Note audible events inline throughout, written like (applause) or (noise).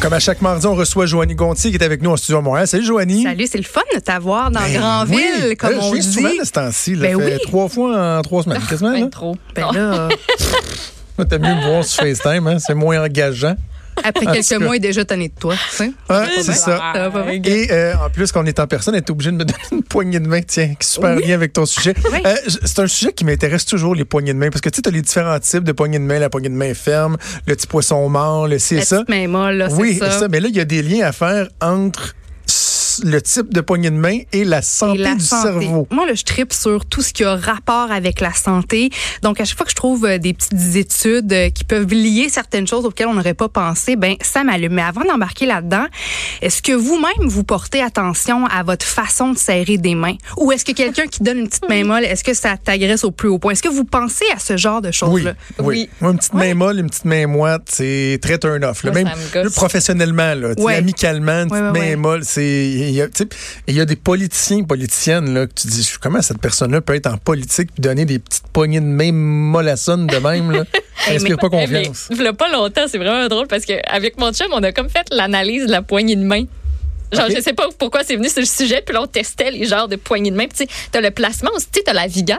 Comme à chaque mardi, on reçoit Joanie Gontier qui est avec nous en studio à Montréal. Salut Joanie. Salut, c'est le fun de t'avoir dans Ben Grandville, oui. comme Là, on dit. souvent de ce temps-ci. Ben oui. Trois fois en trois semaines, (laughs) quasiment. Ben là. trop. Ben là, Là, (laughs) T'as mieux me voir sur FaceTime, hein? c'est moins engageant. Après quelques mois, il est déjà tanné de toi. pas c'est ça. Ça? Et euh, en plus, qu'on est en personne, elle est obligée de me donner une poignée de main, tiens, qui est super Oui. bien avec ton sujet. Oui. Euh, c'est un sujet qui m'intéresse toujours, les poignées de main, parce que tu as les différents types de poignées de main, la poignée de main ferme, le petit poisson mort, le ci et La ça. petite main molle, là, c'est Oui, ça. mais là, il y a des liens à faire entre le type de poignée de main et la santé Et la du santé. cerveau. Moi, là, je tripe sur tout ce qui a rapport avec la santé. Donc, à chaque fois que je trouve euh, des petites études euh, qui peuvent lier certaines choses auxquelles on n'aurait pas pensé, ben ça m'allume. Mais avant d'embarquer là-dedans, est-ce que vous-même vous portez attention à votre façon de serrer des mains, ou est-ce que quelqu'un qui donne une petite main molle, est-ce que ça t'agresse au plus haut point? Est-ce que vous pensez à ce genre de Oui, choses-là? oui. Oui. Moi, une petite main molle, une petite main moite, c'est très turn off. là. Même là, professionnellement, là, amicalement, une petite main molle, c'est il y a, il y a des politiciens, politiciennes là, que tu dis comment cette personne-là peut être en politique puis donner des petites poignées de main mollassonnes de même là? (laughs) Ça inspire mais- pas mais, confiance. il y a pas longtemps, c'est vraiment drôle parce qu'avec mon chum, on a comme fait l'analyse de la poignée de main. Genre, je sais pas pourquoi c'est venu sur le sujet, puis là, on testait les genres de poignées de main. Puis, tu sais, t'as le placement aussi, tu sais, t'as la vigueur,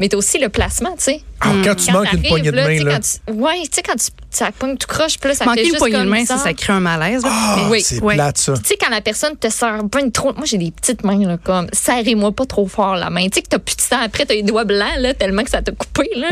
mais t'as aussi le placement, tu sais. Alors, quand tu manques une poignée de main tu sais, là. quand tu- ouais, tu sais, quand tu, ça pogne tout croche, puis là, ça fait Manquer juste une poignée de comme main, ça, ça. crée un malaise. là. Ah, Mais- oui, c'est ouais. plate ça. Tu sais, quand la personne te serre bien trop. Moi, j'ai des petites mains, là, comme, serrez-moi pas trop fort la main. Tu sais, que t'as plus de sang après, t'as les doigts blancs, là, tellement que ça t'a coupé, là.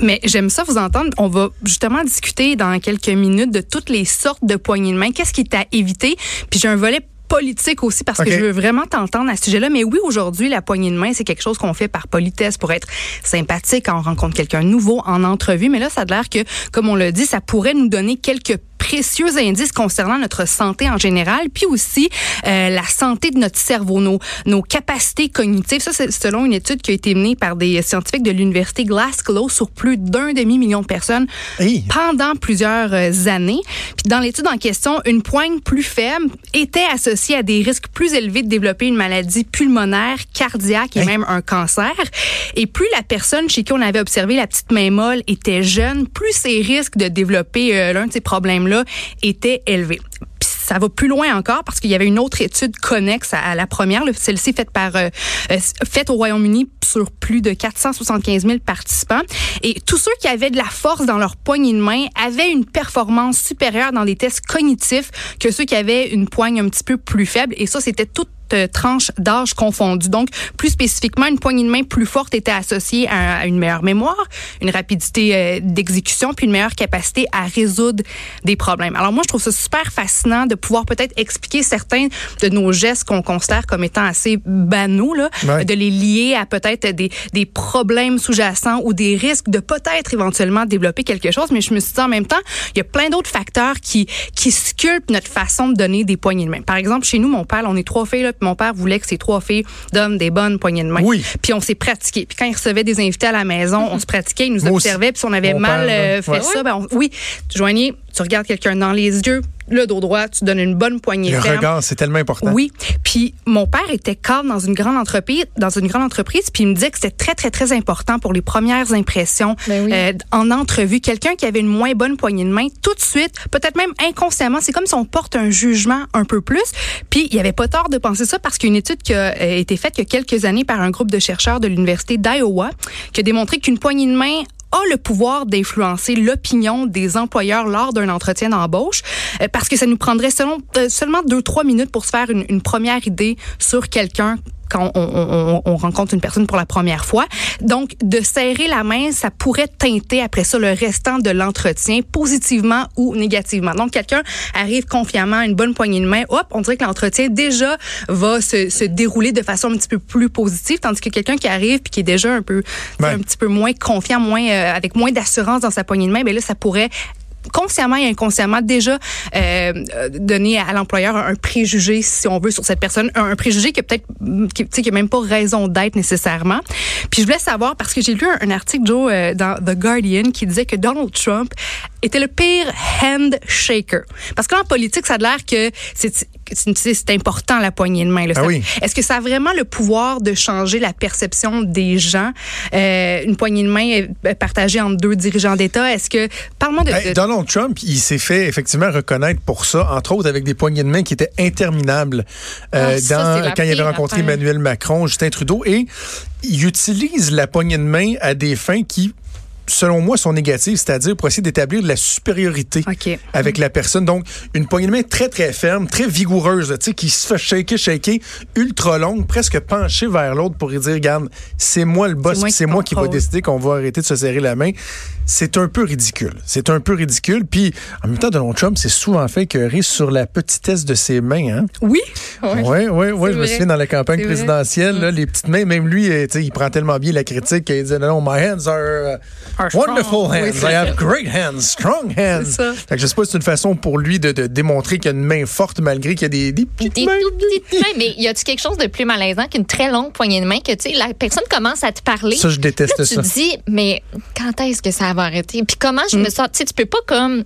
Mais j'aime ça vous entendre. On va justement discuter dans quelques minutes de toutes les sortes de poignées de main. Qu'est-ce qui est à éviter? Puis j'ai un volet politique aussi parce que je veux vraiment t'entendre à ce sujet-là. Mais oui, aujourd'hui, la poignée de main, c'est quelque chose qu'on fait par politesse pour être sympathique quand on rencontre quelqu'un nouveau en entrevue. Mais là, ça a l'air que, comme on l'a dit, ça pourrait nous donner quelques précieux indices concernant notre santé en général, puis aussi euh, la santé de notre cerveau, nos, nos capacités cognitives. Ça, c'est selon une étude qui a été menée par des scientifiques de l'université Glasgow sur plus d'un demi-million de personnes Hey. pendant plusieurs euh, années. Puis dans l'étude en question, une poigne plus faible était associée à des risques plus élevés de développer une maladie pulmonaire, cardiaque et Hey. même un cancer. Et plus la personne chez qui on avait observé la petite main molle était jeune, plus ses risques de développer euh, l'un de ces problèmes-là étaient élevés. Puis ça va plus loin encore parce qu'il y avait une autre étude connexe à, la première, celle-ci faite euh, euh, faite au Royaume-Uni sur plus de 475 000 participants. Et tous ceux qui avaient de la force dans leur poignée de main avaient une performance supérieure dans des tests cognitifs que ceux qui avaient une poigne un petit peu plus faible. Et ça, c'était toute euh, tranche d'âge confondue. Donc, plus spécifiquement, une poignée de main plus forte était associée à, à une meilleure mémoire, une rapidité euh, d'exécution, puis une meilleure capacité à résoudre des problèmes. Alors moi, je trouve ça super fascinant de pouvoir peut-être expliquer certains de nos gestes qu'on considère comme étant assez banaux, là, Ouais. de les lier à peut-être des, des problèmes sous-jacents ou des risques de peut-être éventuellement développer quelque chose. Mais je me suis dit en même temps, il y a plein d'autres facteurs qui, qui sculptent notre façon de donner des poignées de main. Par exemple, chez nous, mon père, on est trois filles, là, puis mon père voulait que ces trois filles donnent des bonnes poignées de main. Oui. Puis on s'est pratiqué. Puis quand il recevait des invités à la maison, on se pratiquait, il nous Moi observait. Puis si on avait Mon mal père, euh, fait Ouais. ça, ben on- oui, Joanie, tu regardes quelqu'un dans les yeux, le dos droit, tu donnes une bonne poignée Le ferme. regard, c'est tellement important. Oui. Puis mon père était cadre dans une grande entreprise, dans une grande entreprise, puis il me disait que c'était très très très important pour les premières impressions Ben oui. euh, en entrevue. Quelqu'un qui avait une moins bonne poignée de main, tout de suite, peut-être même inconsciemment, c'est comme si on porte un jugement un peu plus. Puis il y avait pas tort de penser ça parce qu'il y a une étude qui a euh, été faite il y a quelques années par un groupe de chercheurs de l'université d'Iowa qui a démontré qu'une poignée de main a le pouvoir d'influencer l'opinion des employeurs lors d'un entretien d'embauche euh, parce que ça nous prendrait euh, seulement deux trois minutes pour se faire une première idée sur quelqu'un quand on, on- on- on rencontre une personne pour la première fois. Donc, de serrer la main, ça pourrait teinter après ça le restant de l'entretien, positivement ou négativement. Donc, quelqu'un arrive confiamment, une bonne poignée de main, hop, on dirait que l'entretien déjà va se, se dérouler de façon un petit peu plus positive, tandis que quelqu'un qui arrive puis qui est déjà un peu, un petit peu moins confiant, moins euh, avec moins d'assurance dans sa poignée de main, ben là, ça pourrait consciemment et inconsciemment déjà euh, donner à l'employeur un, préjugé, si on veut, sur cette personne, un, préjugé qui a peut-être, mm, tu sais, qui a même pas raison d'être nécessairement. Puis je voulais savoir parce que j'ai lu un, un article Joe euh, dans The Guardian qui disait que Donald Trump était le pire handshaker. Parce qu'en politique, ça a l'air que c'est c'est important la poignée de main. Ah oui. Est-ce que ça a vraiment le pouvoir de changer la perception des gens? Euh, une poignée de main est partagée entre deux dirigeants d'État. Est-ce que parle-moi de, de- Donald Trump, il s'est fait effectivement reconnaître pour ça, entre autres avec des poignées de main qui étaient interminables euh, Ah, ça, dans- c'est la quand il avait rencontré. Emmanuel Macron, Justin Trudeau, et il utilise la poignée de main à des fins qui, selon moi, sont négatives, c'est-à-dire pour essayer d'établir de la supériorité avec la personne. Donc, une poignée de main très, très ferme, très vigoureuse, tu sais, qui se fait shaker, shaker, ultra longue, presque penchée vers l'autre pour lui dire, regarde, c'est moi le boss, C'est moi qui moi qui va décider qu'on va arrêter de se serrer la main. C'est un peu ridicule. C'est un peu ridicule. Puis, en même temps, Donald Trump s'est souvent fait écœurer sur la petitesse de ses mains. Hein? Oui. Oui, oui, oui. C'est Je me souviens dans la campagne présidentielle, là, les petites mains, même lui, euh, tu sais, il prend tellement bien la critique qu'il dit non, non, my hands are, wonderful hands. Oui, I have great hands, strong hands. C'est ça. Fait que je sais pas si c'est une façon pour lui de, de démontrer qu'il a une main forte malgré qu'il y a des, des petites Des mains. tout petites mains, mais y a-tu quelque chose de plus malaisant qu'une très longue poignée de main que tu sais la personne commence à te parler? Ça, je déteste Là, tu ça. te dis mais quand est-ce que ça va arrêter? Puis comment je Mm. me sors? Tu sais tu peux pas comme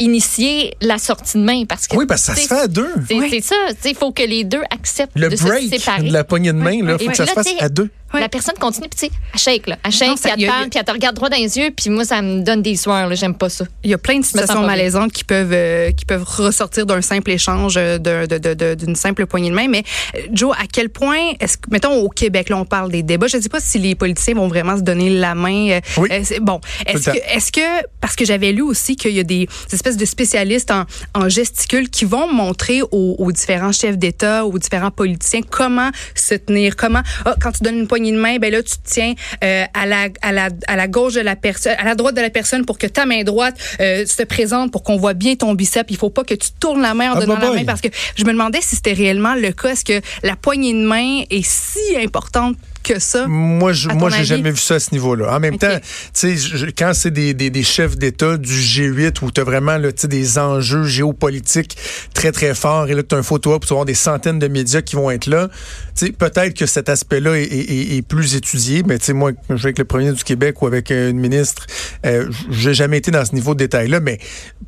initier la sortie de main parce que Oui, parce que ça tu se fait à deux. C'est Oui. ça, tu sais, il faut que les deux acceptent Le de break se séparer. de la poignée de main, là, Et faut que ça se là, fasse tu à deux. Ouais. La personne continue, puis tu sais, elle shake, là. Elle shake, puis elle te a- parle, puis elle te regarde droit dans les yeux, puis moi, ça me donne des sueurs, là. J'aime pas ça. Il y a plein de situations malaisantes qui peuvent euh, qui peuvent ressortir d'un simple échange euh, de- de- de- de- d'une simple poignée de main. Mais euh, Joe, à quel point est-ce que mettons au Québec là on parle des débats. Je ne sais pas si les politiciens vont vraiment se donner la main. Oui. euh, c'est- bon, est-ce que parce que j'avais lu aussi qu'il y a des, des espèces de spécialistes en, en gesticule qui vont montrer aux, aux différents chefs d'État, aux différents politiciens comment se tenir, comment ah, quand tu donnes une poignée de main, ben là tu te tiens euh, à la à la à la gauche de la personne, à la droite de la personne pour que ta main droite euh, se présente pour qu'on voit bien ton biceps. Il faut pas que tu tournes la main en Ah, donnant bah, la main parce que je me demandais si c'était réellement le cas. Est-ce que la poignée de main est si importante que ça? Moi, je, moi, j'ai jamais vu ça à ce niveau-là. En même temps, tu sais, quand c'est des, des, des chefs d'État du G8 où tu as vraiment là, des enjeux géopolitiques très, très forts et là, tu as un photo pour avoir des centaines de médias qui vont être là, tu sais, peut-être que cet aspect-là est, est- est- est plus étudié, mais tu sais, moi, je suis avec le premier du Québec ou avec euh, une ministre, euh, j'ai jamais été dans ce niveau de détail-là, mais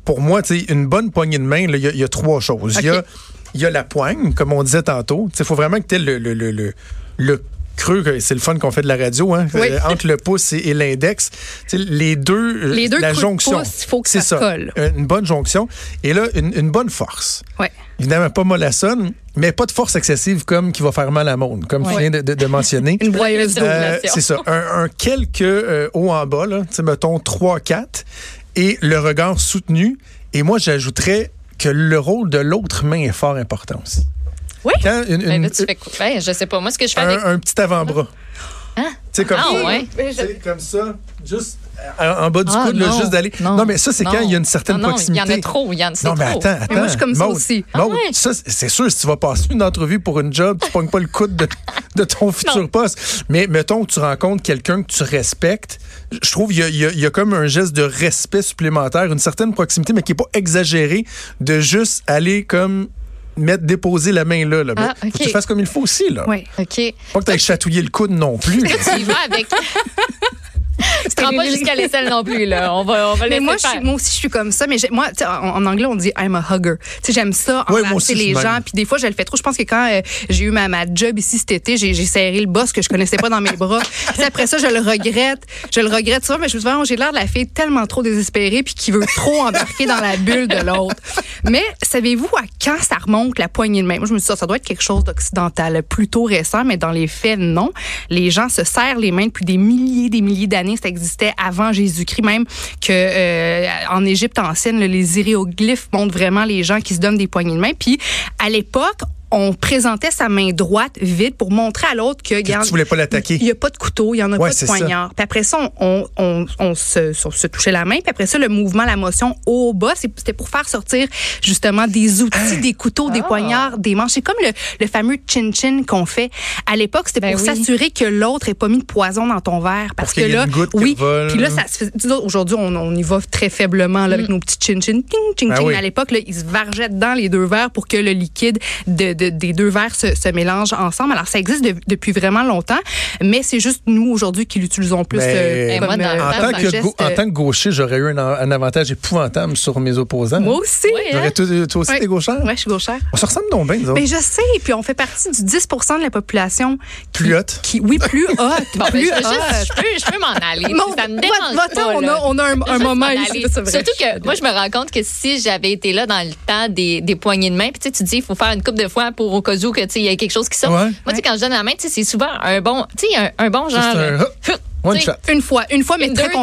pour moi, tu sais, une bonne poignée de main, il y, a- il y a trois choses. Il y a Ok. il y a la poigne, comme on disait tantôt. Il faut vraiment que tu aies le, le, le creux, c'est le fun qu'on fait de la radio, hein, Oui. euh, entre le pouce et, et l'index. Tu sais, Les deux, euh, Les deux la jonction. il faut que c'est ça colle. Une bonne jonction. Et là, une, une bonne force. Ouais. Évidemment, pas mollassonne, mais pas de force excessive comme qui va faire mal à monde, comme tu Ouais. viens de, de- de mentionner. (laughs) Une broyeuse. Euh, c'est ça. Un, un quelques euh, haut en bas, là, tu mettons 3-4, et le regard soutenu. Et moi, j'ajouterais que le rôle de l'autre main est fort important aussi. Oui. Quand une- Ben, une- là, tu fais quoi? Ben, je sais pas. Moi, ce que je fais avec. un, un petit avant-bras. Hein? Tu sais, comme, Ah, ouais. Tu sais, comme ça, juste en, en bas du Ah, coude, là, juste d'aller. Non. mais ça, c'est quand il y a une certaine non, non, proximité. Il y en a trop. Il y en c'est Non, mais trop. attends, attends. Mais moi, je suis comme ça aussi. Ah Maude, ouais? ça, c'est sûr, si tu vas passer une entrevue pour une job, tu pognes pas le coude de, de ton (laughs) futur poste. Mais mettons que tu rencontres quelqu'un que tu respectes, je trouve qu'il y a, y a- il y a comme un geste de respect supplémentaire, une certaine proximité, mais qui est pas exagéré, de juste aller comme mettre, déposer la main là. là. Ah, faut que tu fasses comme il faut aussi. Là. Ouais. OK. Pas que tu ailles chatouiller le coude non plus. Tu y vas avec. (laughs) Tu te rends pas jusqu'à l'aisselle non plus, là. On va, on va Mais laisser moi, je suis, moi aussi, je suis comme ça. Mais moi, tu sais, en, en anglais, on dit I'm a hugger. Tu sais, j'aime ça, Ouais, embrasser les gens. Puis des fois, je le fais trop. Je pense que quand euh, j'ai eu ma, ma job ici cet été, j'ai serré le boss que je connaissais pas dans mes bras. Puis après ça, je le regrette. Je le regrette souvent, mais je me suis dit, j'ai l'air de la fille tellement trop désespérée puis qui veut trop embarquer dans la bulle de l'autre. Mais savez-vous à quand ça remonte la poignée de main? Moi, je me suis dit, ça, ça doit être quelque chose d'occidental, plutôt récent, mais dans les faits, non. Les gens se serrent les mains depuis des milliers, des milliers d'années. Ça existait avant Jésus-Christ, même que euh, en Égypte ancienne, les hiéroglyphes montrent vraiment les gens qui se donnent des poignées de main. Puis à l'époque, on présentait sa main droite vide pour montrer à l'autre que, Que tu voulais pas l'attaquer. Il n'y a pas de couteau, il y en a Ouais, pas de ça. poignard. Puis après ça, on, on, on se, on se touchait la main. Puis après ça, le mouvement, la motion haut bas, c'était pour faire sortir justement des outils, Hein? des couteaux, des Ah. poignards, des manches. C'est comme le, le fameux chin-chin qu'on fait. À l'époque, c'était Ben pour oui. s'assurer que l'autre ait pas mis de poison dans ton verre. Parce que là, une goutte qui oui. Puis là, ça Aujourd'hui, on, on y va très faiblement là, avec nos petits chin-chin. Ting, ting, Ben oui. À l'époque, là, ils se vargeaient dans les deux verres pour que le liquide de, de- des deux verres se, se mélangent ensemble. Alors, ça existe de- depuis vraiment longtemps, mais c'est juste nous, aujourd'hui, qui l'utilisons plus Mais- euh, Et comme, moi, dans- euh, En tant, que, geste, gau- en tant que gaucher, j'aurais eu un, un avantage épouvantable sur mes opposants. Moi aussi. Oui, hein? J'aurais tout- toi aussi, Ouais. t'es gauchère? Ouais, je suis gauchère. On se ressemble donc bien, nous autres. Mais je sais, puis on fait partie du 10% de la population qui, Plus haute. qui oui, plus (laughs) haute, Bon, ben, plus je, peux juste- haute. je peux, je peux m'en aller. Bon, ça me va- dérange va-t'en, pas. on a, on a un, moment m'en ici. Surtout que moi, je me rends compte que si j'avais été là dans le temps des, des poignées de main, puis tu sais, tu dis, il faut faire une coupe de fois pour au cas où que, tu sais, il y a quelque chose qui sort. Ouais. Moi, tu sais, quand je donne la main, tu sais, c'est souvent un bon, tu sais, un, un bon genre. Juste un- euh, One tu shot. Une fois, une fois, mais Une très deux,